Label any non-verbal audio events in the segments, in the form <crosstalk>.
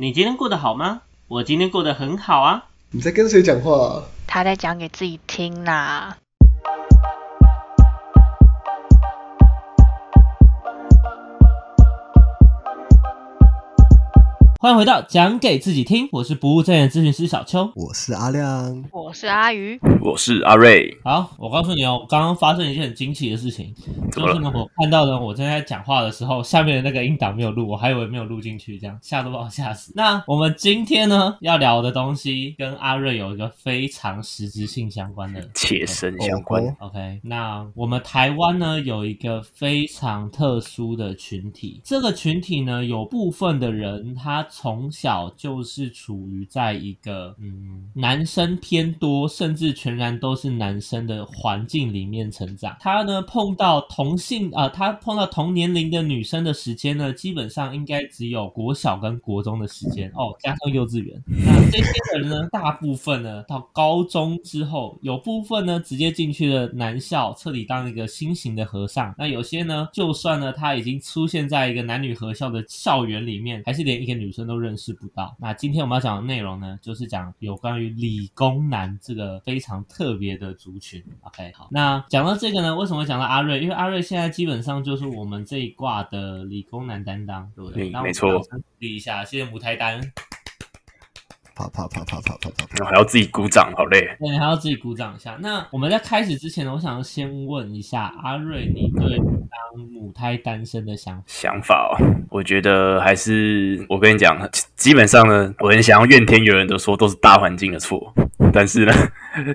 你今天过得好吗？我今天过得很好啊。你在跟谁讲话、啊？他在讲给自己听啦。欢迎回到讲给自己听，我是不务正业咨询师小邱。我是阿亮。我是阿鱼，我是阿瑞，好，我告诉你哦，刚刚发生一件很惊奇的事情，怎么了就是呢，我看到呢，我正在讲话的时候，下面的那个音档没有录，我还以为没有录进去，这样吓都把我吓死。那我们今天呢要聊的东西跟阿瑞有一个非常实质性相关的切身相关。哦 OK，那我们台湾呢有一个非常特殊的群体，这个群体呢有部分的人他从小就是处于在一个嗯男生偏多，甚至全然都是男生的环境里面成长。他呢碰到同性啊、他碰到同年龄的女生的时间呢，基本上应该只有国小跟国中的时间哦，加上幼稚园。那这些人呢，大部分呢到高中之后，有部分呢直接进去了男校，彻底当一个新型的和尚。那有些呢，就算呢他已经出现在一个男女合校的校园里面，还是连一个女生都认识不到。那今天我们要讲的内容呢，就是讲有关于理工男这个非常特别的族群。OK，好，那讲到这个呢，为什么会讲到阿瑞？因为阿瑞现在基本上就是我们这一挂的理工男担当，对不对？没错励一下，谢谢母胎单。跑跑跑跑跑跑跑，还要自己鼓掌，好累。对，还要自己鼓掌一下。那我们在开始之前呢，我想要先问一下阿瑞，你对当母胎单身的想想法哦？我觉得还是，我跟你讲，基本上呢，我很想要怨天尤人的说，都是大环境的错。但是呢，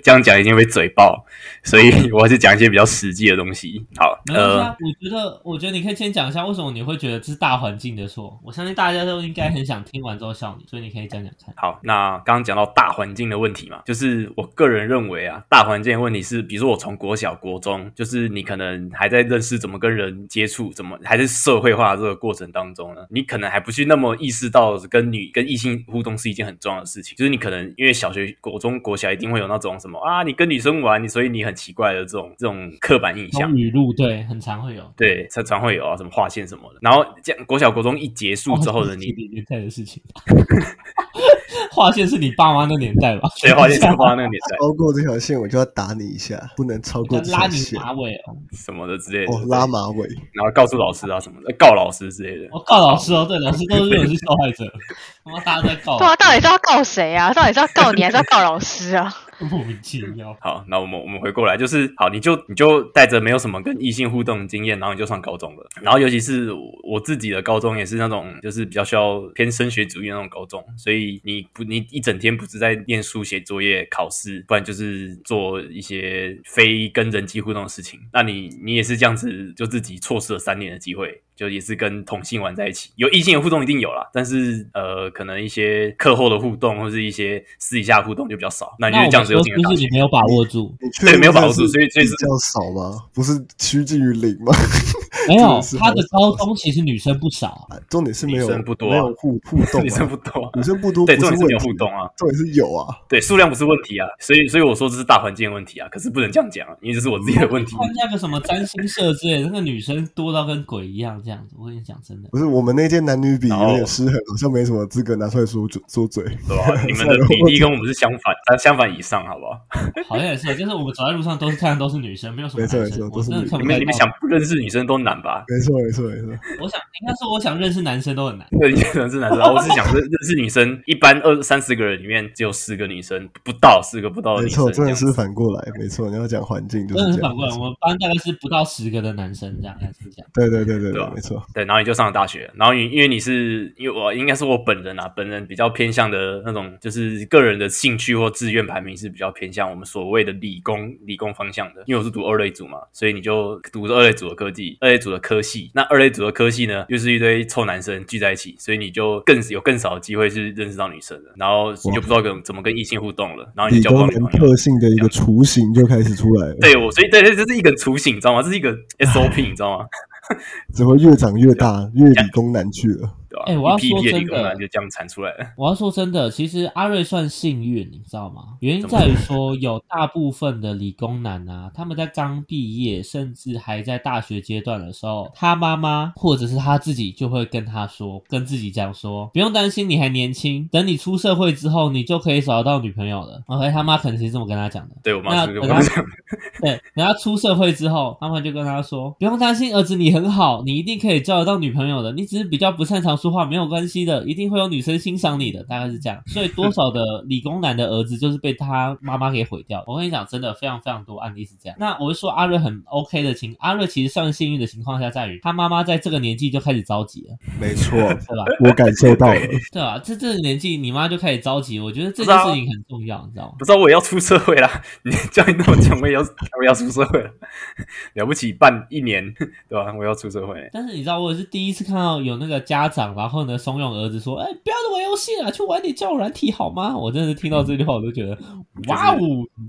这样讲一定会嘴爆，所以我还是讲一些比较实际的东西。好，没有啊？我觉得，我觉得你可以先讲一下，为什么你会觉得这是大环境的错？我相信大家都应该很想听完之后笑你，所以你可以讲讲看。好，那。刚刚讲到大环境的问题嘛，就是我个人认为啊，大环境的问题是，比如说我从国小、国中，就是你可能还在认识怎么跟人接触，怎么还是社会化的这个过程当中呢，你可能还不去那么意识到跟女跟异性互动是一件很重要的事情，就是你可能因为小学、国中、国小一定会有那种什么啊，你跟女生玩，你所以你很奇怪的这种这种刻板印象从。语录对，很常会有。对，常常会有啊，什么划线什么的。然后这样国小、国中一结束之后呢，你哦是年代的事情。划线是你爸妈那年代吧？<laughs> 谁划线是划那个年代超过这条线，我就要打你一下，不能超过这拉你。马尾哦！什么的之类的。哦，拉马尾。然后告诉老师啊什么的，告老师之类的。我告老师哦，对，老师都是认为是受害者。他妈大家在告，对啊，到底是要告谁啊？到底是要告你还是要告老师啊？<laughs> 莫名其妙。好，那我们我们回过来，就是好，你就你就带着没有什么跟异性互动经验，然后你就上高中了。然后尤其是我自己的高中也是那种就是比较需要偏升学主义那种高中，所以你不你一整天不是在念书、写作业、考试，不然就是做一些非跟人际互动的事情。那你你也是这样子，就自己错失了三年的机会。就也是跟同性玩在一起，有异性的互动一定有啦，但是呃，可能一些课后的互动或是一些私底下互动就比较少。那你就这样子们说是不又进了大学。是你没有把握住？你确定对没有把握住所以所以是比较少吗？不是趋近于零吗？<laughs> 没有 <laughs> 他的高中其实女生不少。啊重点是没有女生不多啊没有互互动、啊，<laughs> 女生不多，女生不多，对，重点是没有互动啊，重点是有啊。对，数量不是问题啊，所以所以我说这是大环境的问题啊，可是不能这样讲啊，因为这是我自己的问题。参加个什么占星社之类的，那个女生多到跟鬼一样，这样子。我跟你讲，真的。不是我们那届男女比有点失衡，好像没什么资格拿出来说嘴说嘴。对吧？<laughs> 你们的比例跟我们是相反，但相反以上，好不好？<laughs> 好像也是，就是我们走在路上都是看都是女生，没有什么没错男生。我没错都是女真的看你们你们想不认识女生都难吧？没错没错没错，我想应该是我想认识男生都很难。对，你可能是男生，<laughs> 我是想认认识女生，一般二三十个人里面只有四个女生，不到四个不到的没错，女生，真的是这样子反过来，没错。你要讲环境就是这样，是反过来，我们班大概是不到十个的男生这样，还是这样。对对对对对，没错。对，然后你就上了大学，然后你因为你是因为我应该是我本人啊，本人比较偏向的那种，就是个人的兴趣或志愿排名是比较偏向我们所谓的理工理工方向的，因为我是读二类组嘛，所以你就读二类组的科技，二类组的科系，那二类组的科系呢，又是一堆臭男生聚在一起，所以你就更有更少的机会是认识到女生的，然后你就不知道跟怎么跟异性互动了，然后你就交不到女朋友。特性的一个雏形就开始出来了，对我，所以对对，这是一个雏形，你知道吗？这是一个 SOP，你知道吗？<laughs> 只会越长越大，越理工男去了。对吧、哎我要说真的就这样产出来了。<laughs> 我要说真的，其实阿瑞算幸运，你知道吗？原因在于说，有大部分的理工男啊，他们在刚毕业，甚至还在大学阶段的时候，他妈妈或者是他自己就会跟他说，跟自己讲说，不用担心，你还年轻，等你出社会之后，你就可以找得到女朋友了。OK，他妈可能是这么跟他讲的。对我妈那是，<laughs> 我等他出社会之后，他妈就跟他说：“不用担心，儿子，你很好，你一定可以交得到女朋友的。你只是比较不擅长说话，没有关系的，一定会有女生欣赏你的。”大概是这样。所以多少的理工男的儿子就是被他妈妈给毁掉。我跟你讲，真的非常非常多案例是这样。那我是说阿瑞很 OK 的情，阿瑞其实算幸运的情况下，在于他妈妈在这个年纪就开始着急了，没错，<laughs> 对吧？我感受到了。对吧？这这个年纪你妈就开始着急，我觉得这件事情很重要，你知道吗？不知道我也要出社会了。<laughs> 你叫你那么讲，我也要我也要出社会了，<laughs> 了不起办一年，对吧？我要出社会。但是你知道，我也是第一次看到有那个家长，然后呢怂恿儿子说：“哎、不要再玩游戏了，去玩点交友软体好吗？”我真的是听到这句话，我都觉得，哇哦！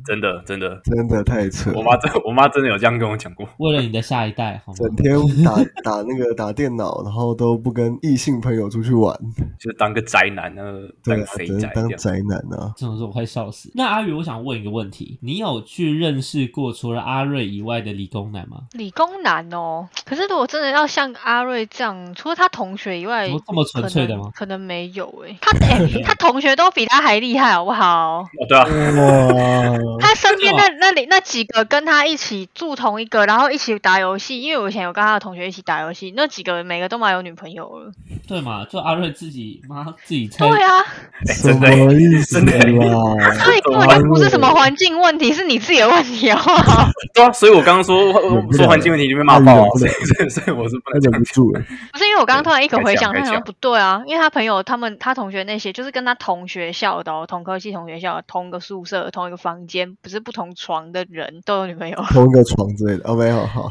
真的真的，真的太扯，我妈真我妈真的有这样跟我讲过。为了你的下一代，好吗？整天打打那个打电脑，然后都不跟异性朋友出去玩，就当个宅男，那个当对啊，个肥宅。当宅男啊。这种时候我快笑死。那阿宇，我想问一个问题：你有去认识过除了阿瑞以外的理工男吗？理工男哦，可是如果真的要像阿瑞这样，除了他同学以外怎么，这么纯粹的吗？可能没有诶、<laughs> 他诶、他同学都比他还厉害，好不好？哦，对啊，<laughs> 他身边那那里那几个跟他一起住同一个，然后一起打游戏，因为我以前有跟他的同学一起打游戏，那几个每个都蛮有女朋友了。对嘛？就阿瑞自己妈自己猜，对啊，哎什真的欸么意思？<laughs> 所以根本就不是什么环境问题，是你自己的问题，好不好？对啊，所以我刚刚说说环境问题，你被骂爆了所以所以我是不他能。忍不住了，不是因为我刚刚突然一个回想，该讲他想说不对啊，因为他朋友他们他同学那些就是跟他同学校的、哦，同科系同学校、同一个宿舍、同一个房间，不是不同床的人都有女朋友，同一个床之类的。哦，没有，好，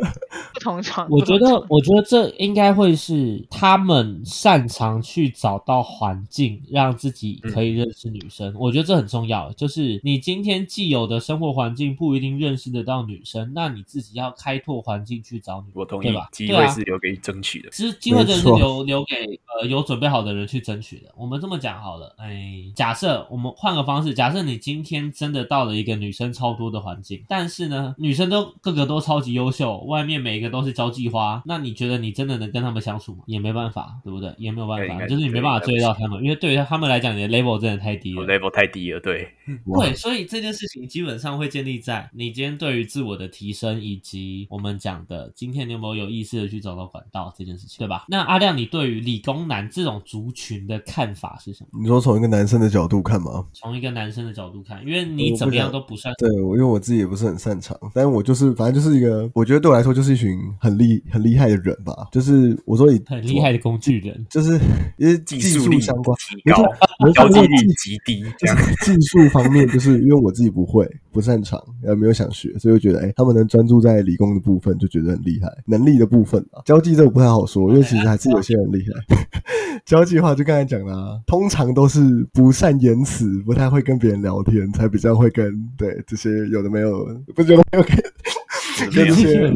<laughs> 不同床。我觉得我觉得这应该会是他们擅长去找到环境，让自己可以认识女生。我觉得这很重要，就是你今天既有的生活环境不一定认识得到女生，那你自己要开拓环境去找女生，我同意对吧，？机会是留给争取的。其实机会真的是留留给呃有准备好的人去争取的。我们这么讲好了，哎，假设我们换个方式，假设你今天真的到了一个女生超多的环境，但是呢，女生都个个都超级优秀，外面每一个都是交际花，那你觉得你真的能跟他们相处吗？也没办法，对不对？也没有办法，就是你没办法追到他们，因为对于他们来讲，你的 level 真的太低了。level 太低了，对，对，所以这件事情基本上会建立在你今天对于自我的提升，以及我们讲的今天你有没有有意识的去找到管道这件事情，对吧？那阿亮，你对于理工男这种族群的看法是什么？你说从一个男生的角度看吗？从一个男生的角度看，因为你怎么样都不算对，我因为我自己也不是很擅长，但我就是反正就是一个，我觉得对我来说就是一群很厉很厉害的人吧。就是我说你很厉害的工具人。就是因为技技术力相关，提高，没错交际力极低，就是技术方面，就是因为我自己不会、不擅长，也，没有想学，所以我觉得，哎、他们能专注在理工的部分，就觉得很厉害。能力的部分啊，交际这个不太好说，<laughs> 因为其实还是有些人厉害。<laughs> 交际的话，就刚才讲的、啊，通常都是不善言辞，不太会跟别人聊天，才比较会跟对这些有的没有，不是有的没有跟 <laughs> 跟这些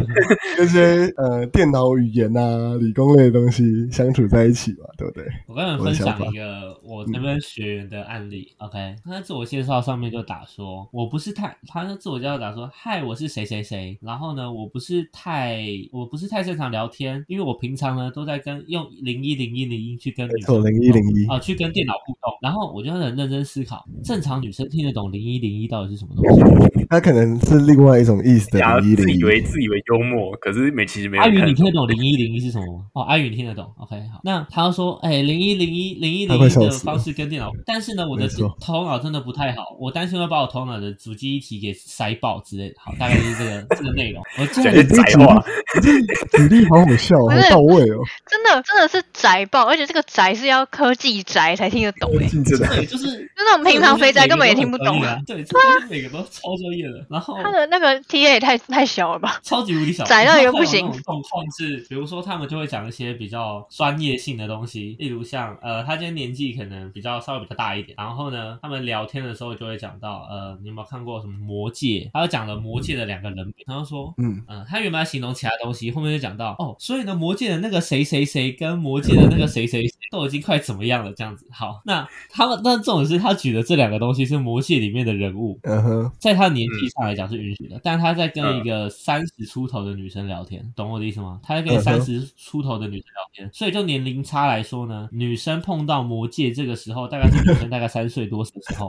跟些呃电脑语言啊、理工类的东西相处在一起嘛，对不对？我跟你们分享一个我那边学员的案例。OK，他在自我介绍上面就打说，我不是太，他在自我介绍打说，嗨，我是谁谁谁。然后呢，我不是太，我不是太擅长聊天，因为我平常呢都在跟用零一零一零一去跟女生零一零一，啊、去跟电脑互动。然后我就很认真思考，正常女生听得懂零一零一到底是什么东西？<laughs> 他可能是另外一种意思的零一零以。为自以为幽默，可是没其实没阿宇，你听得懂零一零一是什么吗？哦，阿宇你听得懂。OK，好。那他说，哎，零一零一零一他零一的方式跟电脑，但是呢，我的头脑真的不太好，我担心会把我头脑的主机一体给塞爆之类的。好，<laughs> 大概就是这个这个内容。我这样讲些宅话，举例好好笑，到位哦。真的真的是宅爆，而且这个宅是要科技宅才听得懂诶、记者对，就是 <laughs> 就那种平常肥宅根本也听不懂。啊。对，这东西每个都超专业的。然后他的那个 TA 也太太小小了吧？<laughs> 超级无敌小，窄到一个不行那种状况是，比如说他们就会讲一些比较专业性的东西，例如像呃，他今天年纪可能比较稍微比较大一点，然后呢，他们聊天的时候就会讲到呃，你有没有看过什么魔戒？他就讲了魔戒的两个人名，然后说。嗯，嗯，他原本要形容其他东西，后面就讲到哦，所以呢，魔界的那个谁谁谁跟魔界的那个谁谁谁都已经快怎么样了，这样子。好，那他们，那重点是他举的这两个东西是魔界里面的人物，嗯哼，在他的年纪上来讲是允许的，但他在跟一个三十出头的女生聊天，懂我的意思吗？他在跟三十出头的女生聊天，所以就年龄差来说呢，女生碰到魔界这个时候，大概是女生 <laughs> 大概三岁多的时候，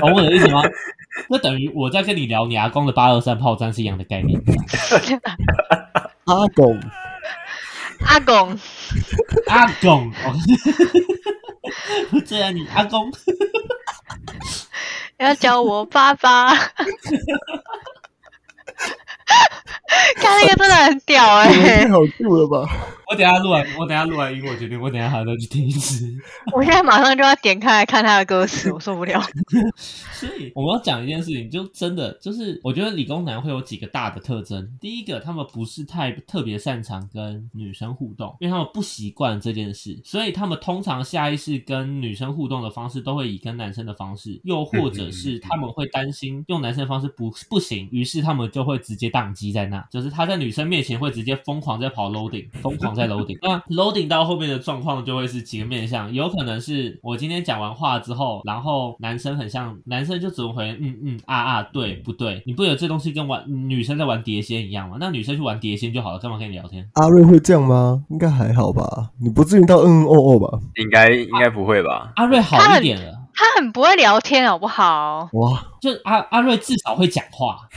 懂我的意思吗？那等于我在跟你聊你阿公的八二三炮战是一样的概念。阿公，阿公，阿公，哦这样你阿公，<laughs> 要叫我爸爸。<laughs> 看那个真的很屌哎、太好酷了吧？我等下录完，我等下录完音，我决定我等下还要再去听一次。我现在马上就要点开来看他的歌词，我受不了。<laughs> 所以我们要讲一件事情，就真的就是，我觉得理工男会有几个大的特征。第一个，他们不是太特别擅长跟女生互动，因为他们不习惯这件事，所以他们通常下意识跟女生互动的方式都会以跟男生的方式，又或者是他们会担心用男生的方式不不行，于是他们就会直接宕机在那，就是他在女生面前会直接疯狂在跑 loading，疯狂在 loading。<laughs> 那 loading 到后面的状况就会是几个面向，有可能是我今天讲完话之后，然后男生很像男生就只会回嗯嗯啊啊对不对？你不觉得这东西跟玩女生在玩碟仙一样吗？那女生去玩碟仙就好了，干嘛跟你聊天？阿瑞会这样吗？应该还好吧？你不至于到嗯嗯哦哦吧？应该应该不会吧？阿瑞好一点了，他很不会聊天，好不好？哇，就阿阿瑞至少会讲话，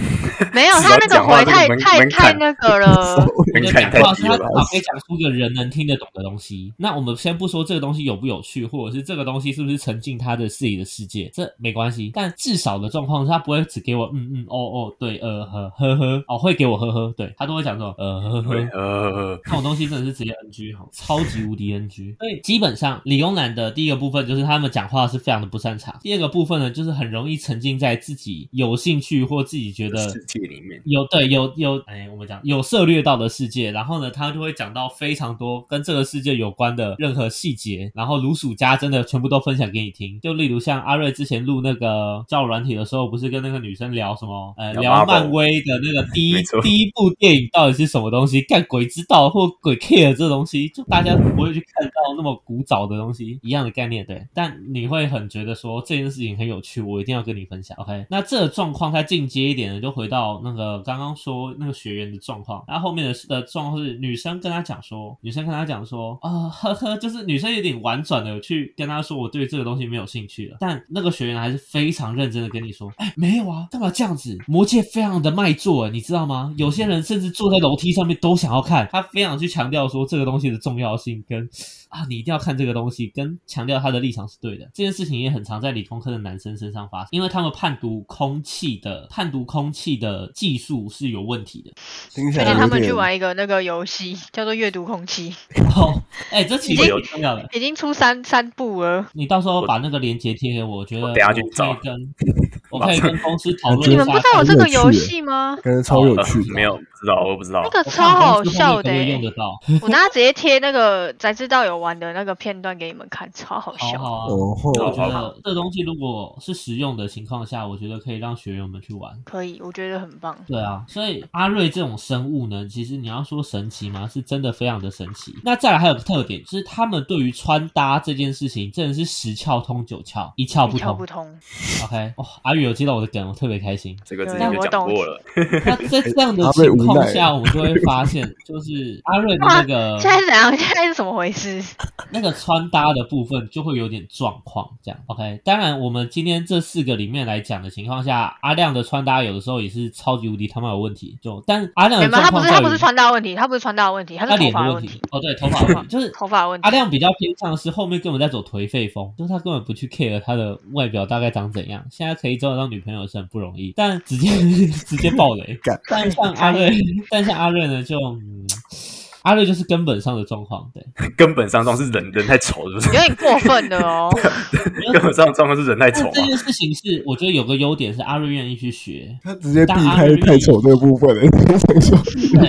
没有，他那个 <laughs> 话回太太太那个了。我觉得讲话是？他至少可以讲出一个人能听得懂的东西。那我们先不说这个东西有不有趣，或者是这个东西是不是沉浸他的自己的世界，这没关系。但至少的状况是他不会只给我嗯嗯哦哦对呃呵呵呵哦会给我呵呵，对他都会讲这种呃呵呵对，呃，这种东西真的是直接 NG 哈，超级无敌 NG。所以基本上理工男的第一个部分就是他们讲话是非常的不擅长，第二个部分呢就是很容易沉浸在自己有兴趣或自己觉得世界里面，有对有有哎，我们讲有涉猎到的世界，然后呢，他就会讲到非常多跟这个世界有关的任何细节，然后如数家珍的全部都分享给你听。就例如像阿瑞之前录那个教软体的时候，不是跟那个女生聊什么呃聊漫威的那个第一第一部电影到底是什么东西？干鬼知道或鬼 care 这东西，就大家不会去看到那么古早的东西，一样的概念对。但你会很觉得说这件事情很有趣，我一定要跟你分享。OK，那这个状况再进阶一点呢，就回到那个刚刚说那个学员的状况，然后后面的的状况是女生跟他讲说，女生跟他讲说，啊、呵呵，就是女生有点婉转的去跟他说，我对这个东西没有兴趣了，但那个学员还是非常认真的跟你说，哎，没有啊，干嘛这样子？魔界非常的卖座，你知道吗？有些人甚至坐在楼梯上面都想要看，他非常去强调说这个东西的重要性跟啊，你一定要看这个东西，跟强调他的立场是对的。这件事情也很常在理工科的男生身上发生，因为他们判读空气的判读空气的技术是有问题的。听起而且他们去玩一个那个游戏，叫做阅读空气，<laughs> 哦，哎，这其实已经有重要的。已经出三三部了。你到时候把那个链接贴给我，我觉得我等下去可以找跟 <laughs> 我可以跟公司讨论你一下。们不知道有这个游戏吗？感觉超有趣 <laughs> 没有，不知道，我不知道那。个超好笑的、我等下直接贴那个才知道有玩的那个片段给你们看，超好好笑。好啊。我觉得这东西如果是实用的情况下，我觉得可以让学员们去玩。可以，我觉得很棒。对啊，所以阿瑞这种生物呢，其实你要说神奇吗？是真的非常的神奇。那再来还有个特点，就是他们对于穿搭这件事情真的是十窍通九窍，一窍不通。一窍不通，OK，哦，阿宇有接到我的梗，我特别开心。这个之前就讲过了，那在 <laughs> 这样的情况下，我们就会发现，就是阿瑞的那个 <laughs> 现在是怎样？现在是怎么回事？<laughs> 那个穿搭的部分就会有点状况，这样 OK。当然，我们今天这四个里面来讲的情况下，阿亮的穿搭有的时候也是超级无敌他妈有问题。就但阿亮不是他不是穿搭问题，他不是穿搭问题，他他是头脸的问题发问题，。哦，对，头发的问题，<laughs> 就是头发问题阿。亮比较偏向是后面根本在走颓废风，就是他根本不去 care 他的外表大概长怎样。现在可以找得到女朋友是很不容易，但直接 <laughs> 直接爆雷。但像阿瑞，但像阿瑞呢，就、嗯、阿瑞就是根本上的状况，对，<laughs> 根本上状况是人人太丑，是不是？有点过分了哦。<laughs> 根本上的状况是人太丑啊这。件事情是我觉得有个优点是阿瑞愿意去学，他直接避开太丑这个部分 <laughs> 了，想说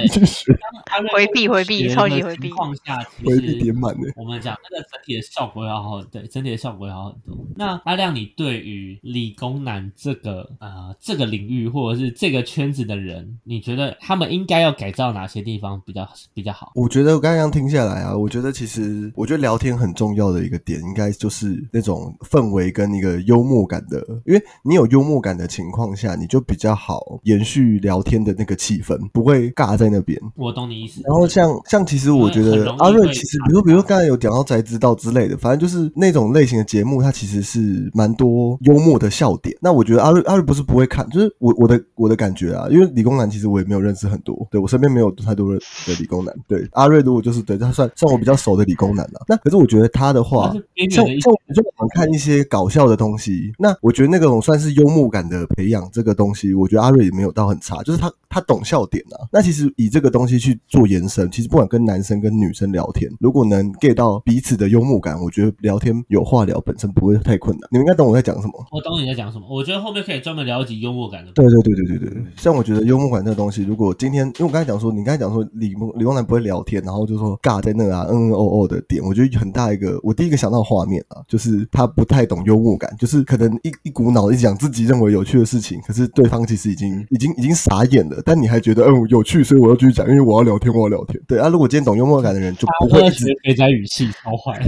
你去学当阿瑞回避回避超级回避情况下，回避其实点满的。我们讲那个整体的效果要好，对，整体的效果要好很多。那阿亮，你对于理工男这个呃这个领域或者是这个圈子的人，你觉得他们应该要改造哪些地方比较比较好？我觉得我刚刚听下来啊，我觉得其实我觉得聊天很重要的一个点，应该就是那种氛围跟一个幽默感的，因为你有幽默感的情况下，你就比较好延续聊天的那个气氛，不会尬在那边。我懂你意思。然后像像其实我觉得阿瑞其实，比如比如刚才有讲到宅知道之类的，反正就是那种类型的节目，它其实是蛮多幽默的笑点。那我觉得阿瑞阿瑞不是不会看，就是我我的我的感觉啊，因为理工男其实我也没有认识很多，对我身边没有太多的的理工男。对阿瑞如果就是对他算算我比较熟的理工男了、那可是我觉得他的话像像我就喜欢看一些搞笑的东西，那我觉得那种算是幽默感的培养，这个东西我觉得阿瑞也没有到很差，就是他他懂笑点啊。那其实以这个东西去做延伸，其实不管跟男生跟女生聊天，如果能 get 到彼此的幽默感，我觉得聊天有话聊本身不会太困难。你们应该懂我在讲什么。我懂你在讲什么。我觉得后面可以专门聊一集幽默感的。对对对对对对，像我觉得幽默感这个东西，如果今天，因为我刚才讲说，你刚才讲说理工理工男不会聊天，然后就说尬在那啊，嗯嗯哦哦的点，我觉得很大一个，我第一个想到画面啊，就是他不太懂幽默感，就是可能一一股脑一直讲自己认为有趣的事情，可是对方其实已经已经已经傻眼了，但你还觉得嗯有趣，所以我要继续讲，因为我要聊天，我要聊天。对啊，如果今天懂幽默感的人就不会一直学肥仔语气超坏，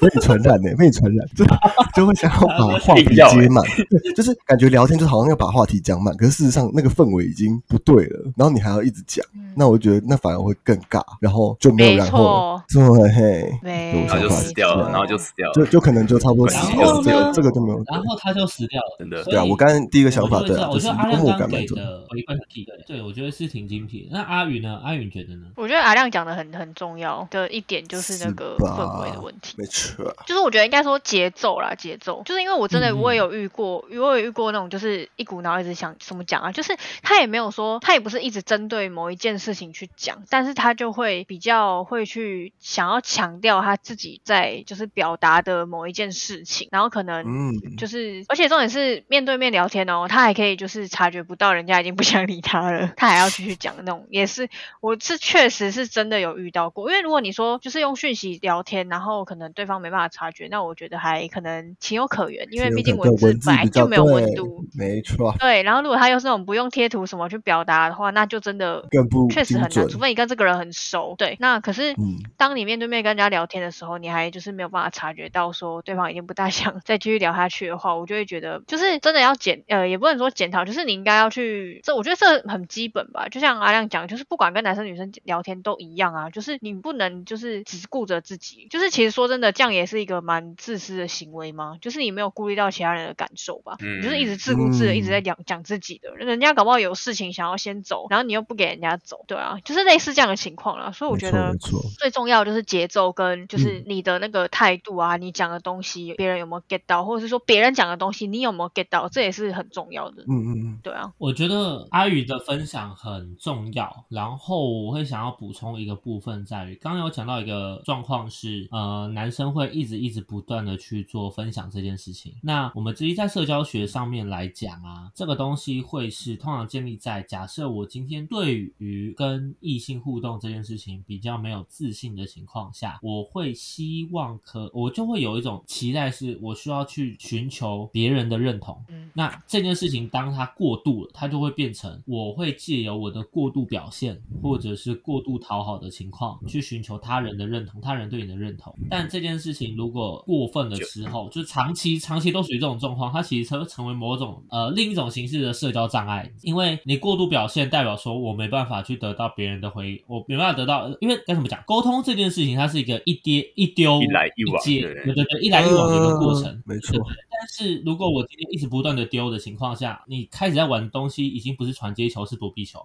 被你传染呢、被你传染，就 <laughs> 就会想要把话题接满，<laughs> 对，就是感觉聊天就好像要把话题讲满，可是事实上那个氛围已经不对了，然后你还要一直讲，那我觉得那反而会更尬，然后就没有然后了，对，嘿，没然后就死掉了，然后就死掉了，就就可能就差不多死然掉了，这个这个就没有，然后他就死掉了。真的所以对啊，我刚刚第一个想法对啊，就是我觉得阿亮刚给的回馈很体对，对我觉得是挺精辟的。那阿宇呢？阿宇你觉得呢？我觉得阿亮讲的很很重要的一点就是那个氛围的问题。没错，就是我觉得应该说节奏啦，节奏，就是因为我真的我也有遇过，我也遇过那种就是一股脑一直想怎么讲啊，就是他也没有说，他也不是一直针对某一件事情去讲，但是他就会比较会去想要强调他自己在就是表达的某一件事情，然后可能嗯，就是，而且重点是面对面聊天哦，他还可以就是察觉不到人家已经不想理他了，他还要继续讲那种，也是我是确实是真的有遇到过。因为如果你说就是用讯息聊天，然后可能对方没办法察觉，那我觉得还可能情有可原，因为毕竟对文字本来就没有温度。没错，对，然后如果他又是那种不用贴图什么去表达的话，那就真的更不确实很难，除非你跟这个人很熟。对，那可是嗯当你面对面跟人家聊天的时候，你还就是没有办法察觉到说对方已经不大想 <laughs> 再继续聊下去的话，我就会觉得就是真的要检呃，也不能说检讨，就是你应该要去这，我觉得这很基本吧。就像阿亮讲，就是不管跟男生女生聊天都一样啊，就是你不能就是只顾着自己，就是其实说真的，这样也是一个蛮自私的行为吗？就是你没有顾虑到其他人的感受吧，嗯你就是一直自顾自的嗯一直在讲讲自己的，人家搞不好有事情想要先走，然后你又不给人家走，对啊，就是类似这样的情况啦。所以我觉得最重要就是节奏跟就是嗯你的那个态度啊，你讲的东西别人有没有 get 到，或者是说别人讲的东西你有没有 get 到，这也是很重要的。嗯嗯嗯，对啊，我觉得阿宇的分享很重要，然后我会想要补充一个部分，在于刚刚有讲到一个状况是，呃，男生会一直一直不断的去做分享这件事情。那我们至于在社交学上面来讲啊，这个东西会是通常建立在假设我今天对于跟异性互动这件事情比较没有自信的情况下，我会希望可我就会有一种期待，是我需要去寻求别人的认同。嗯那这件事情当它过度了，它就会变成我会借由我的过度表现，或者是过度讨好的情况，去寻求他人的认同，他人对你的认同。但这件事情如果过分的时候，就长期长期都属于这种状况，它其实会成为某种呃另一种形式的社交障碍，因为你过度表现，代表说我没办法去得到别人的回应，我没办法得到，因为该怎么讲，沟通这件事情它是一个一跌一丢一来一往接对。对对对，一来一往的一个过程，呃没错。但是如果我今天一直不断的丢的情况下，你开始在玩东西，已经不是传接球，是躲避球。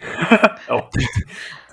<laughs> 哦，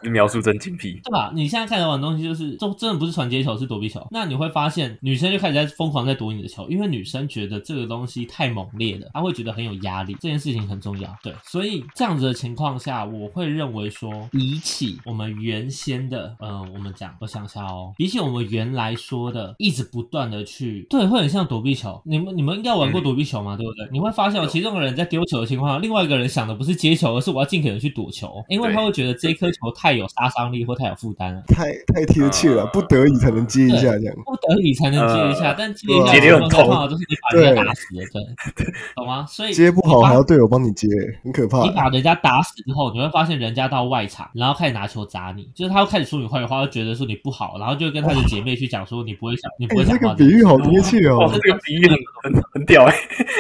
描述真精辟。对吧？你现在看到玩的东西就是，就真的不是传接球，是躲避球。那你会发现，女生就开始在疯狂在躲你的球，因为女生觉得这个东西太猛烈了，她会觉得很有压力，这件事情很重要。对，所以这样子的情况下，我会认为说，比起我们原先的，呃，我们讲，我想一下哦，比起我们原来说的，一直不断的去，对，会很像躲避球。你们你们应该玩过躲避球嘛，对不对？你会发现，有其中一个人在丢球的情况下，另外一个人想的不是接球，而是我要尽可能去躲球，因为他会觉得这一颗球太有杀伤力或太有负担了。太太贴切了，呃不得已才能接一下这样。不得已才能接一下，呃但接一下接的情况下得很痛通常都是你把人家打死了，对，懂吗？所以 <laughs> 接不好还要队友帮你接，很可怕你。把人家打死之后，你会发现人家到外场，然后开始拿球砸你，就是他会开始说你坏话，会觉得说你不好，然后就跟他的姐妹去讲说你不会想，你不哎、会讲话。这个比喻好贴切哇，哦，这个比喻很很很屌 <laughs> 哎、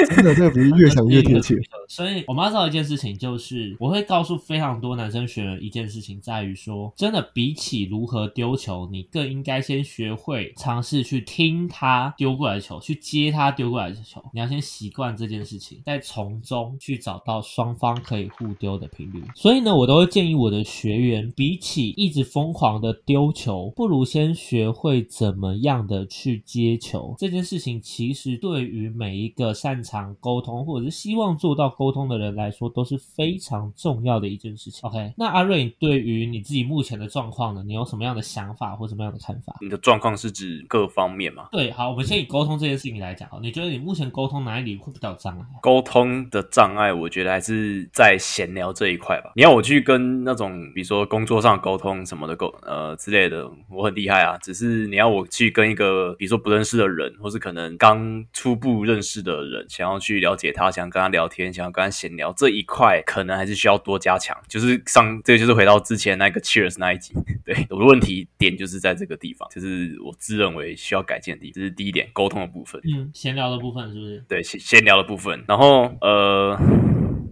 真的，这个比喻越想越贴切。所以我们要知道一件事情，就是我会告诉非常多男生学员一件事情，在于说，真的比起如何丢球，你更应该先学会尝试去听他丢过来的球，去接他丢过来的球。你要先习惯这件事情，再从中去找到双方可以互丢的频率。所以呢，我都会建议我的学员，比起一直疯狂的丢球，不如先学会怎么样的去接球。这件事情其实对于每一个擅长沟通或者是希望做到沟通的人来说，都是非常重要的一件事情。OK，那阿瑞，你对于你自己目前的状况呢，你有什么样的想法或什么样的看法？你的状况是指各各方面嘛？对，好，我们先以沟通这件事情来讲哦。你觉得你目前沟通哪里会比较有障碍？沟通的障碍，我觉得还是在闲聊这一块吧。你要我去跟那种，比如说工作上沟通什么的沟呃之类的，我很厉害啊。只是你要我去跟一个，比如说不认识的人，或是可能刚初步认识的人，想要去了解他，想跟他聊天，想要跟他闲聊这一块，可能还是需要多加强。就是上这个就是回到之前那个 Cheers 那一集，<laughs> 对我的问题点就是在这个地方，就是我自认为需要改进的地方，这是第一点，沟通的部分。嗯，闲聊的部分是不是？对闲闲聊的部分，然后呃，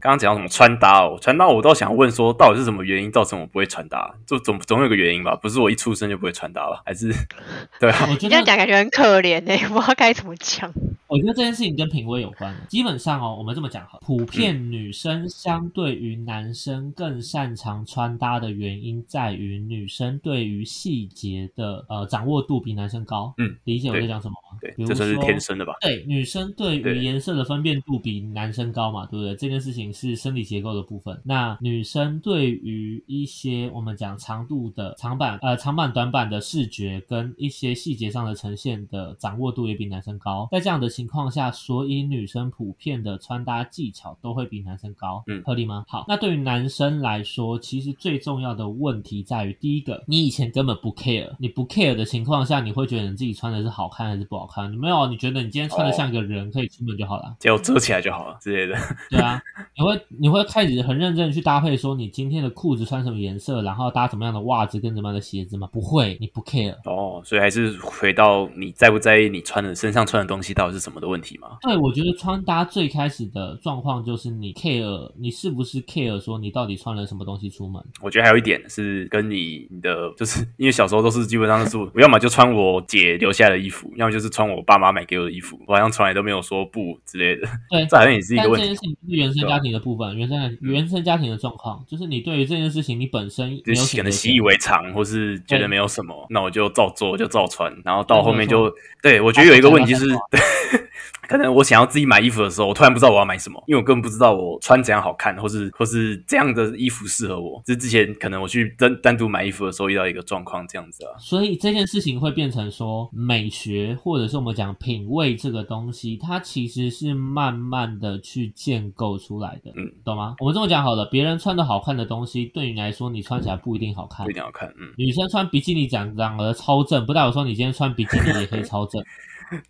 刚刚讲到什么穿搭哦，穿搭我倒想问说，到底是什么原因造成我不会穿搭？就总总有个原因吧，不是我一出生就不会穿搭吧？还是 <laughs> 对啊？你这样讲感觉很可怜呢、<laughs> 我不知道该怎么讲。我觉得这件事情跟品味有关。基本上哦，我们这么讲哈，普遍女生相对于男生更擅长穿搭的原因，在于女生对于细节的呃掌握度比男生高。嗯，理解我在讲什么吗？对比，如这算是说天生的吧？对，女生对于颜色的分辨度比男生高嘛，对不对？这件事情是生理结构的部分。那女生对于一些我们讲长度的长板、呃长板、短板的视觉跟一些细节上的呈现的掌握度也比男生高。在这样的情况下，所以女生普遍的穿搭技巧都会比男生高，嗯合理吗？好，那对于男生来说，其实最重要的问题在于，第一个，你以前根本不 care，你不 care 的情况下，你会觉得你自己穿的是好看还是不好看？你没有，你觉得你今天穿的像一个人，可以出门就好了。只要遮起来就好了之类的。对啊，你会你会开始很认真的去搭配，说你今天的裤子穿什么颜色，然后搭什么样的袜子跟什么样的鞋子吗？不会，你不 care。哦，所以还是回到你在不在意你穿的身上穿的东西到底是什么的问题吗？对，我觉得穿搭最开始的状况就是你 care，你是不是 care 说你到底穿了什么东西出门？我觉得还有一点是跟你你的，就是 <laughs> 因为小时候都是基本上是我，要么就穿我姐留下来的衣服，要么就是穿我爸妈买给我的衣服，我好像从来都没有说不之类的。对 <laughs> 这好像也是一个问题这件事。情是原生家庭的部分，原生原生家庭的状况，就是你对于这件事情，你本身没有就是可能习以为常，或是觉得没有什么，那我就照做，就照穿，然后到后面就对我觉得有一个问题就是，对，<laughs> <laughs> 可能我想要自己买衣服的时候，我突然不知道我要买什么，因为我根本不知道我穿怎样好看，或是或是这样的衣服适合我。这之前可能我去单单独买衣服的时候遇到一个状况，这样子啊，所以这件事情会变成说，美学或者是我们讲品味这个东西，它其实是慢慢的去建构出来的，嗯，懂吗？我们这么讲好了，别人穿的好看的东西，对你来说，你穿起来不一定好看不一。定好看，嗯，女生穿比基尼长长得超正，不代表说你今天穿比基尼也可以超正。<laughs>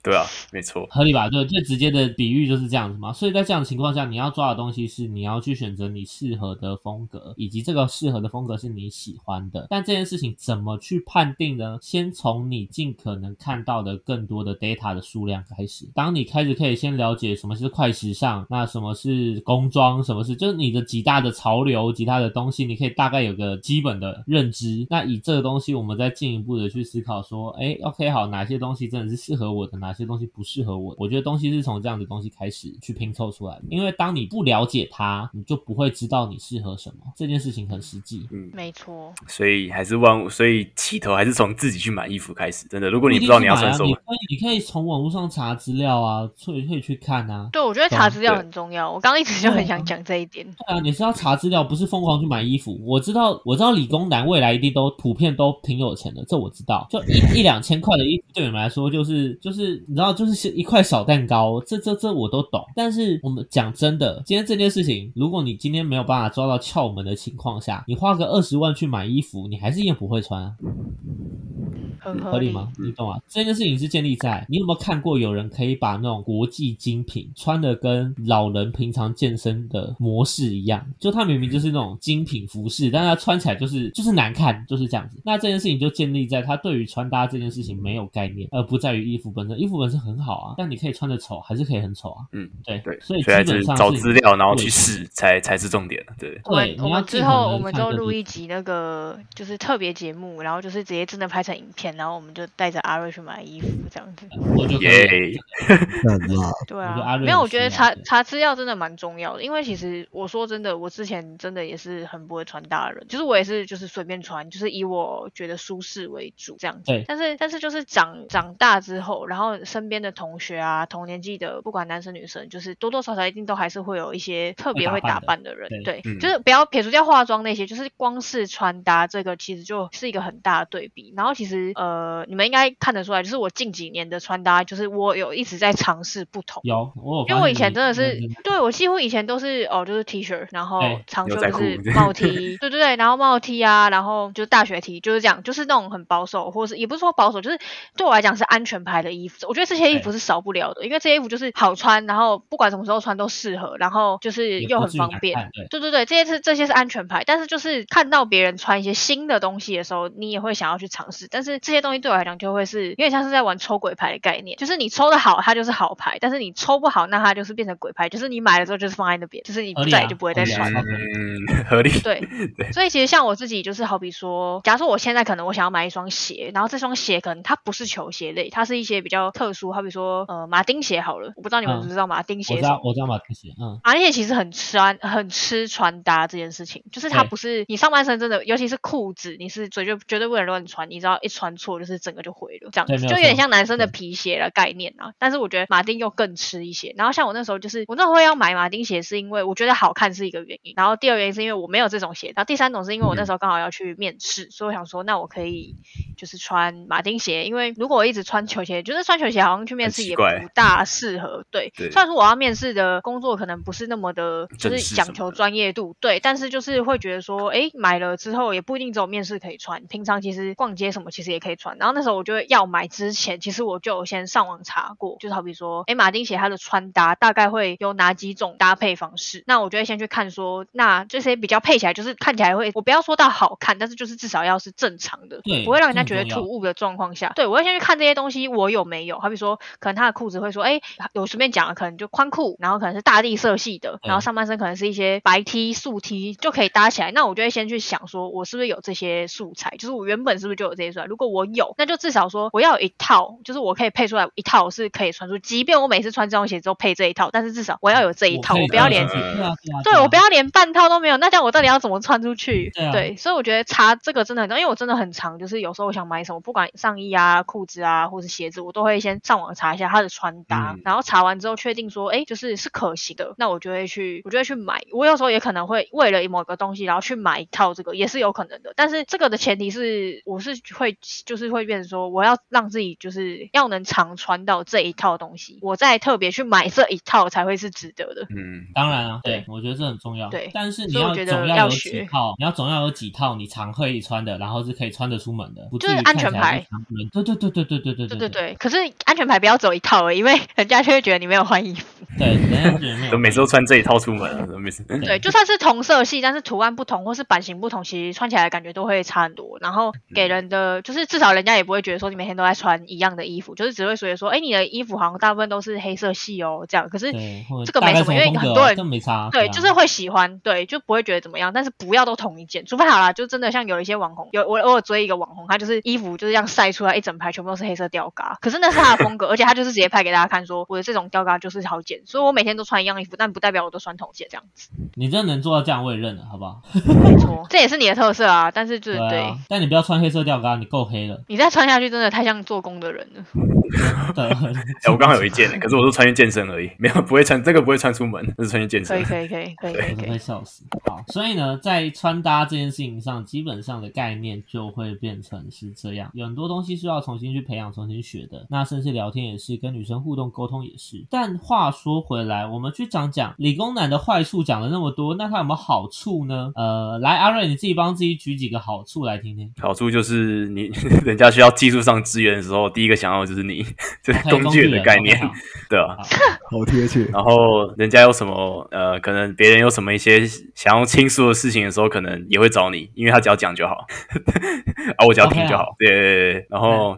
对啊，没错，合理吧？对，最直接的比喻就是这样子嘛。所以在这样的情况下，你要抓的东西是你要去选择你适合的风格，以及这个适合的风格是你喜欢的。但这件事情怎么去判定呢？先从你尽可能看到的更多的 data 的数量开始。当你开始可以先了解什么是快时尚，那什么是工装，什么是就是你的几大的潮流、其他的东西，你可以大概有个基本的认知。那以这个东西，我们再进一步的去思考说，哎，OK，好，哪些东西真的是适合我的？的，哪些东西不适合我。我觉得东西是从这样的东西开始去拼凑出来的，因为当你不了解它，你就不会知道你适合什么。这件事情很实际。嗯，没错，所以还是万物，所以起头还是从自己去买衣服开始。真的，如果你不知道你要穿什么你可，以你可以从网络上查资料啊，可以可以去看啊。对我觉得查资料很重要。我刚刚一直就很想讲这一点。对啊，你是要查资料，不是疯狂去买衣服。我知道，我知道理工男未来一定都普遍都挺有钱的，这我知道。就一一两千块的衣服，对你们来说就是就是就是你知道，就是一块小蛋糕，这这这我都懂。但是我们讲真的，今天这件事情，如果你今天没有办法抓到窍门的情况下，你花个二十万去买衣服，你还是一样不会穿。很合理合理吗？你懂吗？这件事情是建立在你有没有看过有人可以把那种国际精品穿的跟老人平常健身的模式一样，就他明明就是那种精品服饰，但他穿起来就是就是难看，就是这样子。那这件事情就建立在他对于穿搭这件事情没有概念，而不在于衣服本身。衣服本身很好啊，但你可以穿的丑，还是可以很丑啊。嗯，对对，所以基本上是找资料，然后去试，才才是重点。对，我们对，我们之你要尽可后我们就能看个录一集那个就是特别节目，然后就是直接真的拍成影片，然后我们就带着阿瑞去买衣服这样子。我就可以耶 <laughs> <laughs> 对啊没有，我觉得查查资料真的蛮重要的，因为其实我说真的，我之前真的也是很不会穿搭的人，就是我也是就是随便穿，就是以我觉得舒适为主这样子。对但是但是就是长长大之后，然后身边的同学啊，同年纪的，不管男生女生，就是多多少少一定都还是会有一些特别会打扮扮的人，对就是不要撇除掉化妆那些，就是光是穿搭这个其实就是一个很大的对比。然后其实呃，你们应该看得出来，就是我近几年的穿搭，就是我有一直在尝试不同。有因为我以前真的是，对我几乎以前都是哦，就是 T 恤，然后长袖就是帽 T，<laughs> 对对对，然后帽 T 啊，然后就是大学 T，就是这样，就是那种很保守，或是也不是说保守，就是对我来讲是安全牌的衣服。我觉得这些衣服是少不了的，因为这些衣服就是好穿，然后不管什么时候穿都适合，然后就是又很方便。对对对对，这些是这些是安全牌，但是就是看到别人穿一些新的东西的时候，你也会想要去尝试。但是这些东西对我来讲就会是有点像是在玩抽鬼牌的概念，就是你抽的好，它就是好牌；但是你抽不好，那它就是变成鬼牌，就是你买了之后就是放在那边，就是你合理啊再也就不会再穿。嗯，合理。<laughs> 对，所以其实像我自己，就是好比说，假如说我现在可能我想要买一双鞋，然后这双鞋可能它不是球鞋类，它是一些比较特殊，好比说呃马丁鞋好了，我不知道你们嗯知不知道马丁鞋我？知道我知道马丁鞋，嗯，马丁鞋其实很穿很吃穿搭这件事情，就是它不是你上半身真的，尤其是裤子，你是绝对绝对不能乱穿，你知道一穿错就是整个就毁了，这样就有点像男生的皮鞋的概念啊。但是我觉得马丁又更吃一些。然后像我那时候就是我那时候要买马丁鞋，是因为我觉得好看是一个原因，然后第二个原因是因为我没有这种鞋，然后第三种是因为我那时候刚好要去面试，所以我想说那我可以就是穿马丁鞋，因为如果我一直穿球鞋，就是穿球鞋好像去面试也不大适合。对，<laughs> 对虽然说我要面试的工作可能不是那么的，就是讲求专业度，对，但是就是会觉得说，哎，买了之后也不一定只有面试可以穿，平常其实逛街什么其实也可以穿。然后那时候我就会要买之前，其实我就有先上网查过，就是好比说，哎，马丁鞋它的穿搭大概会有哪几种搭配方式，那我就会先去看说，那这些比较配起来就是看起来会，我不要说到好看，但是就是至少要是正常的，对不会让人家觉得突兀的状况下，对我会先去看这些东西我有没有，好比说，可能他的裤子会说，哎，有随便讲的，可能就宽裤，然后可能是大地色系的，然后上半身可能是一些白 T、素 T 就可以搭起来。那我就会先去想说，我是不是有这些素材？就是我原本是不是就有这些素材？如果我有，那就至少说我要有一套，就是我可以配出来一套是可以穿出。即便我每次穿这双鞋之后配这一套，但是至少我要有这一套，我不要连对我不要连半套都没有，那这样我到底要怎么穿出去？对啊所以我觉得查这个真的很重要，因为我真的很长，就是有时候我想买什么，不管上衣啊、裤子啊，或是鞋子，我都会先上网查一下它的穿搭，嗯然后查完之后确定说，哎，就是是可行的，那我就会去，我就会去买。我有时候也可能会为了某个东西，然后去买一套这个，也是有可能的。但是这个的前提是，我是会就是会变成说，我要让自己就是要能常穿到这一套东西，我再特别去买这一套才会是值得的。嗯，当然啊，对对，我觉得这很重要。对。但是你要总要有几套，你要总要有几套你常可以穿的，然后是可以穿得出门的，不就是安全牌。对对对对对对对对对。对，可是安全牌不要走一套了，因为人家就会觉得你没有换衣服。<laughs> 对，人家觉得没有 <laughs> 就每次都穿这一套出门啊，每次。对，就算是同色系，但是图案不同或是版型不同，其实穿起来感觉都会差很多。然后给人的就是至少人家也不会觉得说你每天都在穿一样的衣服，就是只会觉得说，哎，你的衣服好像大部分都是黑色系哦，这样。可是这个没什么因为很多人这没差，对，啊就是会喜欢，对，就不会觉得怎么样，但是不要都同一件，除非好啦，就真的像有一些网红，有我偶尔追一个网红，他就是衣服就是这样晒出来一整排全部都是黑色吊嘎，可是那是他的风格，<laughs> 而且他就是直接拍给大家看说我的这种吊嘎就是好剪，所以我每天都穿一样衣服，但不代表我都穿同件这样子，你真的能做到这样，我也认了，好不好？没错，这也是你的特色啊，但是就是对。啊，但你不要穿黑色吊嘎，你够黑了。你再穿下去，真的太像做工的人了。对，<laughs> 哎，我刚好有一件，可是我都穿去健身而已，<laughs> 没有不会穿这个不会穿出门，这是穿去健身可以，。可以，可以，可以，可以，我都会可以。笑死。好，所以呢，在穿搭这件事情上，基本上的概念就会变成是这样，有很多东西是要重新去培养、重新学的。那甚至聊天也是，跟女生互动沟通也是。但话说回来，我们去讲讲理工男的坏处讲了那么多，那他有没有好处呢？呃，来，阿瑞你自己帮自己举几个好处来听听。好处就是你 <laughs> <laughs> 人家需要技术上支援的时候，第一个想到的就是你，<laughs> 这是工具人的概念，对啊。好贴切。然后人家有什么呃，可能别人有什么一些想要倾诉的事情的时候，可能也会找你，因为他只要讲就好，<laughs> 啊，我只要听就好。对对对对，然后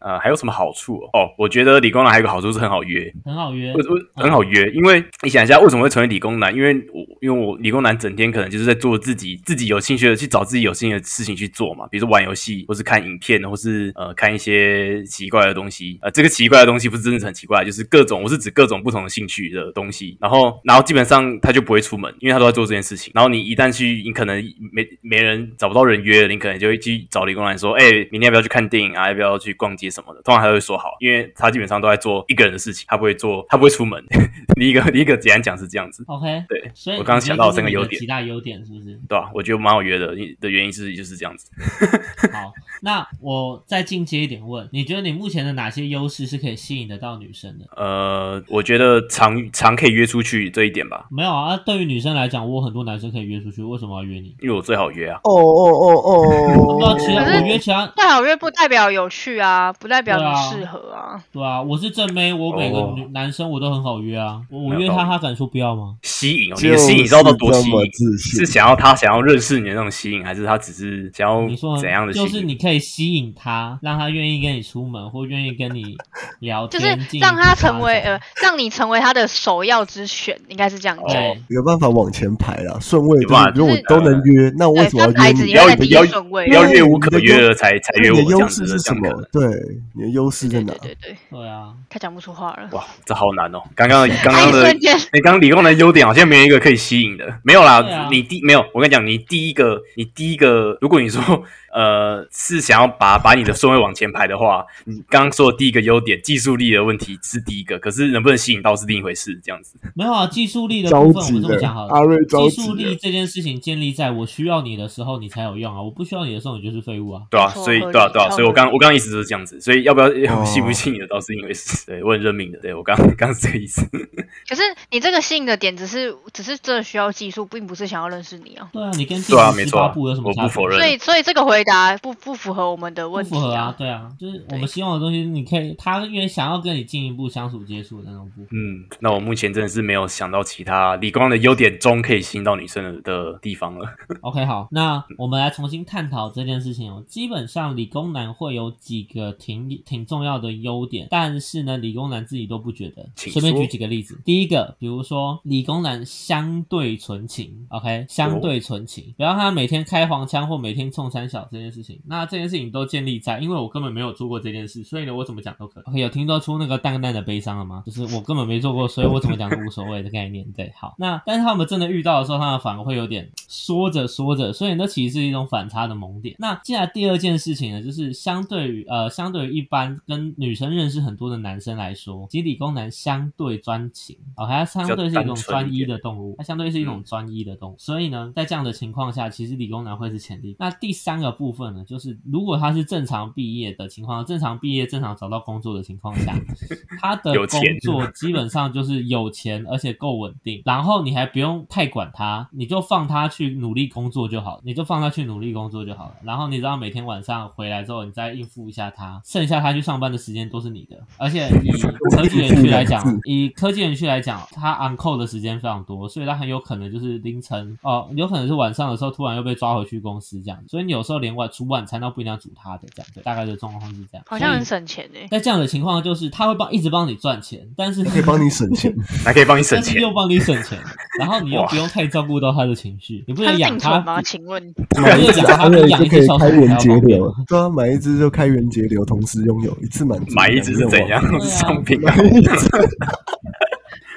呃，还有什么好处哦？哦我觉得理工男还有一个好处是很好约，很好约为，为很好约，因为你想一下，为什么会成为理工男？因为我因为我理工男整天可能就是在做自己自己有兴趣的，去找自己有兴趣的事情去做嘛，比如说玩游戏，或是看影片，或是呃看一些奇怪的东西。呃，这个奇怪的东西不是真的很奇怪，就是各种我是指各种不同的兴趣的东西。然后然后基本上他就不会出门，因为他都在做这件事情。然后你一旦去，你可能没没人找不到人约，你可能就会去找理工男说，哎、明天要不要去看电影啊？要不要去逛街什么的？通常他会说好，因为他基本上都在做一个人的事情，他不会做，他不会出门。<laughs> 你一个你一个简单讲是这样子。OK，对，所以我刚刚想到三个优点几，大优点是不是？对吧、我觉得蛮好约的，的原因是就是这样子。<laughs> 好，那我再进阶一点问，你觉得你目前的哪些优势是可以吸引得到女生的？呃，我觉得常常可以约出去这一点吧，没有啊，对于女生来讲，我有很多男生可以约出去，为什么要约你？因为我最好约啊。哦哦哦哦，<laughs> 那其他可是我约其他，最好约不代表有趣啊，不代表你适合啊。对啊，我是正妹，我每个男生我都很好约啊，我我约他，他敢说不要吗？吸引哦，你吸引知道到多吸引？自信是想要他想要认识你的那种吸引，还是他只是想要你说怎样的吸引？就是你可以吸引他，让他愿意跟你出门，或愿意跟你聊就，是让他成为呃，让你成为他的首要之选，应该是这样讲。对。有办法往前排了，顺位就有办法是如果我都能约，那我为，什么要约你？要要。不要对越无可约了才才约我你的优这样子是什么？对，你的优势在哪？对对对对，对啊，他讲不出话了。哇，这好难哦！刚刚 <laughs> 刚刚的你刚刚理工的优点好像没有一个可以吸引的，没有啦。啊你第没有，我跟你讲，你第一个，你第一个，如果你说呃是想要把把你的顺位往前排的话，你刚刚说的第一个优点，技术力的问题是第一个，可是能不能吸引到是另一回事。这样子，没有啊，技术力的着部分我急了这么讲好，了。阿瑞技术。力这件事情建立在我需要你的时候你才有用啊，我不需要你的时候你就是废物啊。对啊，所以对啊对啊，所以我刚我刚刚意思就是这样子，所以要不要哦吸不吸引的倒是另一回事。对我很认命的，对我刚刚是这个意思。<laughs> 可是你这个吸引的点只是只是真的需要技术，并不是想要认识你啊。对啊，你跟第对啊，没错啊，十八部有什么差别？我不否认所。以所以这个回答不不符合我们的问题符合啊，。对啊，就是我们希望的东西，你可以，他因为想要跟你进一步相处接触的那种部分。嗯，那我目前真的是没有想到其他理光的优点中可以吸引到女生的的地方了。OK，好，那我们来重新探讨这件事情哦。基本上理工男会有几个挺挺重要的优点，但是呢，理工男自己都不觉得。请说随便举几个例子，第一个，比如说理工男相对纯情，OK，相对纯情，不要看他每天开黄腔或每天冲三小这件事情，那这件事情都建立在，因为我根本没有做过这件事，所以呢，我怎么讲都可以。OK，有听得出那个淡淡的悲伤了吗？就是我根本没做过，所以我怎么讲都无所谓的概念。对，好，那但是他们真的遇到的时候，他们反而会有点说着说着，所以那其实是一种反差的萌点。那接下来第二件事情呢，就是相对于呃，相对于一般跟女生认识很多的男生来说，其实理工男相对专情哦，它相对是一种专一的动物，它相对是一种专一的动物。所以呢，在这样的情况下，其实理工男会是潜力。那第三个部分呢，就是如果他是正常毕业的情况，正常毕业、正常找到工作的情况下，<laughs> 他的工作基本上就是有钱，而且够稳定，然后你还不用太管他，你就放他去努力工作就好，你就放他去努力工作就好了。然后你知道每天晚上回来之后，你再应付一下他，剩下他去上班的时间都是你的。而且以科技园区来讲，<laughs> 以科技园区来讲，他 on call 的时间非常多，所以他很有可能就是凌晨哦，有可能是晚上的时候突然又被抓回去公司这样。所以你有时候连晚煮晚餐都不一定要煮他的这样，对，大概的状况是这样。好像很省钱欸诶。在这样的情况，就是他会帮一直帮你赚钱，但是可以帮你省钱，<laughs> 还可以帮你省钱。但是又帮你省钱，然后你又不用太照顾到他的情绪，你不能养他吗？请问，你不能养他，养就可以一只小鼠开源节流，对啊，买一只就开源节流，同时拥有一次满足。买一只是怎样商品啊？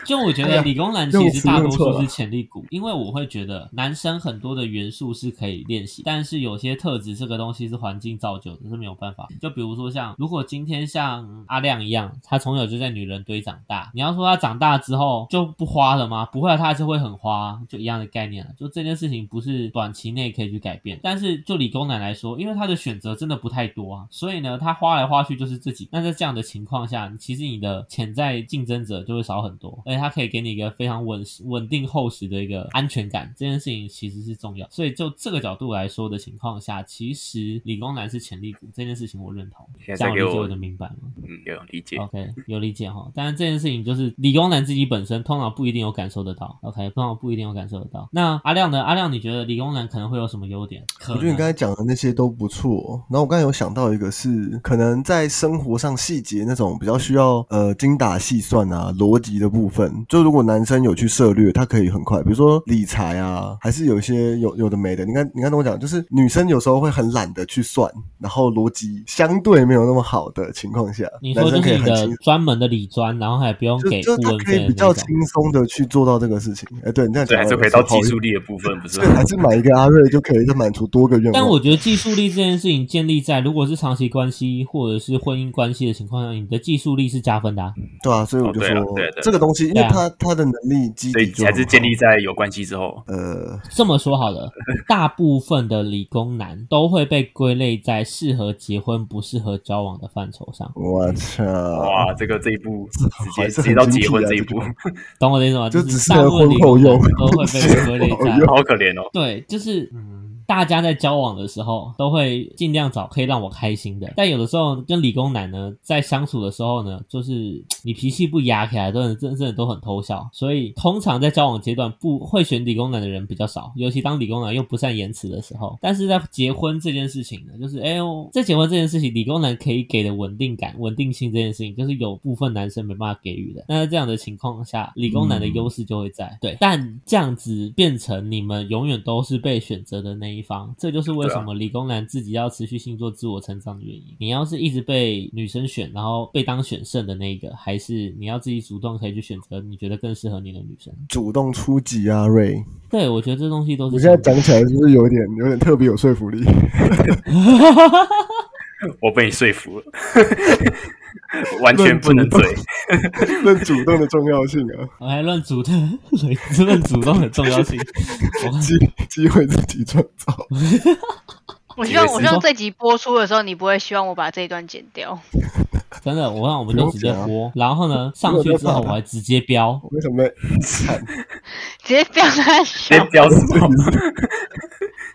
就我觉得理工男其实大多数是潜力股，因为我会觉得男生很多的元素是可以练习，但是有些特质这个东西是环境造就的，是没有办法。就比如说像，如果今天像阿亮一样，他从小就在女人堆长大，你要说他长大之后就不花了吗？不会啊，他还是会很花，就一样的概念了。就这件事情不是短期内可以去改变，但是就理工男来说，因为他的选择真的不太多啊，所以呢，他花来花去就是自己。那在这样的情况下，其实你的潜在竞争者就会少很多，而且他可以给你一个非常稳、稳定厚实的一个安全感。这件事情其实是重要，所以就这个角度来说的情况下，其实理工男是潜力股这件事情我认同。这样理解我就明白了？嗯，有理解。OK，有理解哈，但是这件事情就是理工男自己本身通常不一定有感受得到，OK，通常不一定有感受得到。那阿亮呢？阿亮，你觉得理工男可能会有什么优点？可我觉得你刚才讲的那些都不错，然后我刚才有想到一个是，可能在生活上细节那种比较需要呃精打细算啊、逻辑的部分，就如果男生有去涉略，他可以很快，比如说理财啊，还是有一些有有的没的。你看，你看，跟我讲，就是女生有时候会很懒得去算，然后逻辑相对没有那么好的情况下，你男生说就是你的可以很。专门的理专，然后还不用给可以。比较轻松的去做到这个事情，哎，对你这样对，讲，还是回到技术力的部分，不是对，还是买一个阿瑞就可以就满足多个愿望。但我觉得技术力这件事情建立在如果是长期关系或者是婚姻关系的情况下，你的技术力是加分的、啊。对啊，所以我就哦对啊说、这个东西，因为对啊他他的能力基所以底还是建立在有关系之后。呃，这么说好了，大部分的理工男都会被归类在适合结婚不适合交往的范畴上，我操，哇，这个这一步直接直接到结婚这一步，<laughs> 懂我的意思吗？就是只适大合部分理工婚后用男都会被归类在 <laughs> 好可怜哦。对，就是嗯，大家在交往的时候都会尽量找可以让我开心的，但有的时候跟理工男呢，在相处的时候呢，就是你脾气不压起来，真的真真的都很偷笑，所以通常在交往阶段不会选理工男的人比较少，尤其当理工男又不善言辞的时候。但是在结婚这件事情呢，就是哎呦，在结婚这件事情，理工男可以给的稳定感、稳定性这件事情，就是有部分男生没办法给予的。那在这样的情况下，理工男的优势就会在、对，但这样子变成你们永远都是被选择的那一方，这就是为什么理工男自己要持续性做自我成长的原因。你要是一直被女生选，然后被当选胜的那个，还是你要自己主动可以去选择你觉得更适合你的女生？主动出击啊，瑞！对，我觉得这东西都是我现在讲起来是不是有点有点特别有说服力？<laughs> 我被你说服了，<laughs> <laughs> 完全不能嘴。<laughs> 论主动的重要性啊，我还论主动，论主动的重要性。<laughs> 我机机会自己创造。我希望我希望这集播出的时候，你不会希望我把这一段剪掉。真的，我让我们就直接播，然后呢上去之后我还直接标，我为什么惨？直接不要他直接笑，标什么？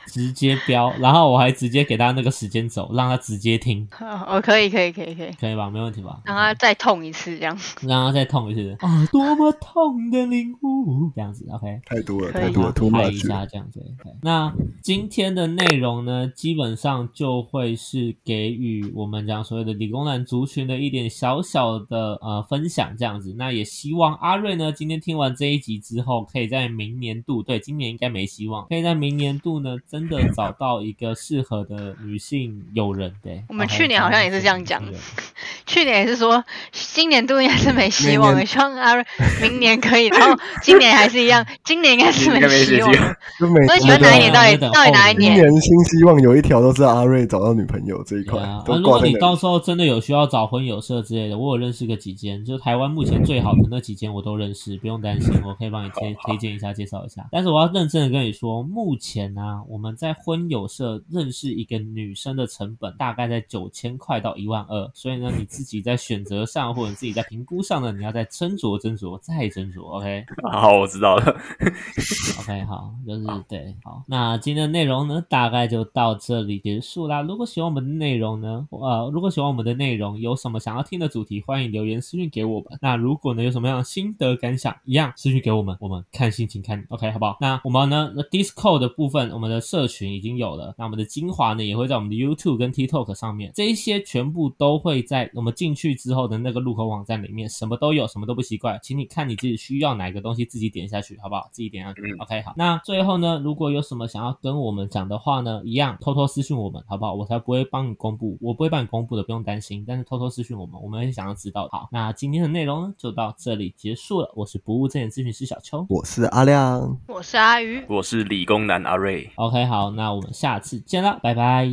直接标，然后我还直接给他那个时间轴，让他直接听，<laughs> 哦，可以可以可以可以，可以吧？没问题吧？让他再痛一次这样。让他再痛一次啊！多么痛的领悟，这样子，OK。太多了，太多了，拖拍。一下这样子。OK 那今天的内容呢，基本上就会是给予我们讲所谓的理工男族群的一点小小的呃分享这样子。那也希望阿瑞呢，今天听完这一集之后，可以在明年度，对，今年应该没希望，可以在明年度呢，真的 <laughs> 找到一个适合的女性友人。对，我们去年好像也是这样讲 <laughs> 去年也是说，今年度应该是没 <laughs> 希望的，希望阿瑞明年可以，然后今年还是一样，今年应该是没希望所以喜欢哪一年？到底到底哪一今年？年新希望有一条都是阿瑞找到女朋友这一块啊，，如果你到。时候真的有需要找婚友社之类的，我有认识个几间，就台湾目前最好的那几间我都认识，不用担心，我可以帮你推推荐一下、介绍一下。但是我要认真的跟你说，目前呢、我们在婚友社认识一个女生的成本大概在九千块到一万二，所以呢，你自己在选择上或者自己在评估上呢，你要再斟酌斟酌再斟酌，OK。<laughs> 好，我知道了。<laughs> OK，好，就是对，好，那今天的内容呢，大概就到这里结束啦。如果喜欢我们的内容呢，呃，如果喜欢我们的内容，有什么想要听的主题，欢迎留言私讯给我们。那如果呢有什么样的心得感想，一样私讯给我们，我们看心情看，OK，好不好？那我们呢那，Discord 的部分，我们的社群已经有了，那我们的精华呢，也会在我们的 YouTube 跟 TikTok 上面，这一些全部都会在我们进去之后的那个入口网站里面，什么都有，什么都不奇怪，请你看你自己需要哪个东西，自己点下去，好不好？自己点下去、嗯 o k 好。那最后呢，如果有什么想要跟我们讲的话呢，一样偷偷私讯我们，好不好？我才不会帮你公布，我不会帮你公布的，不用担心。但是偷偷私讯我们，我们很想要知道。好，那今天的内容呢，就到这里结束了。我是不务正业咨询师小邱。我是阿亮，我是阿鱼。我是理工男阿瑞。OK，好，那我们下次见啦，拜拜。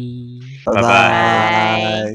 拜拜拜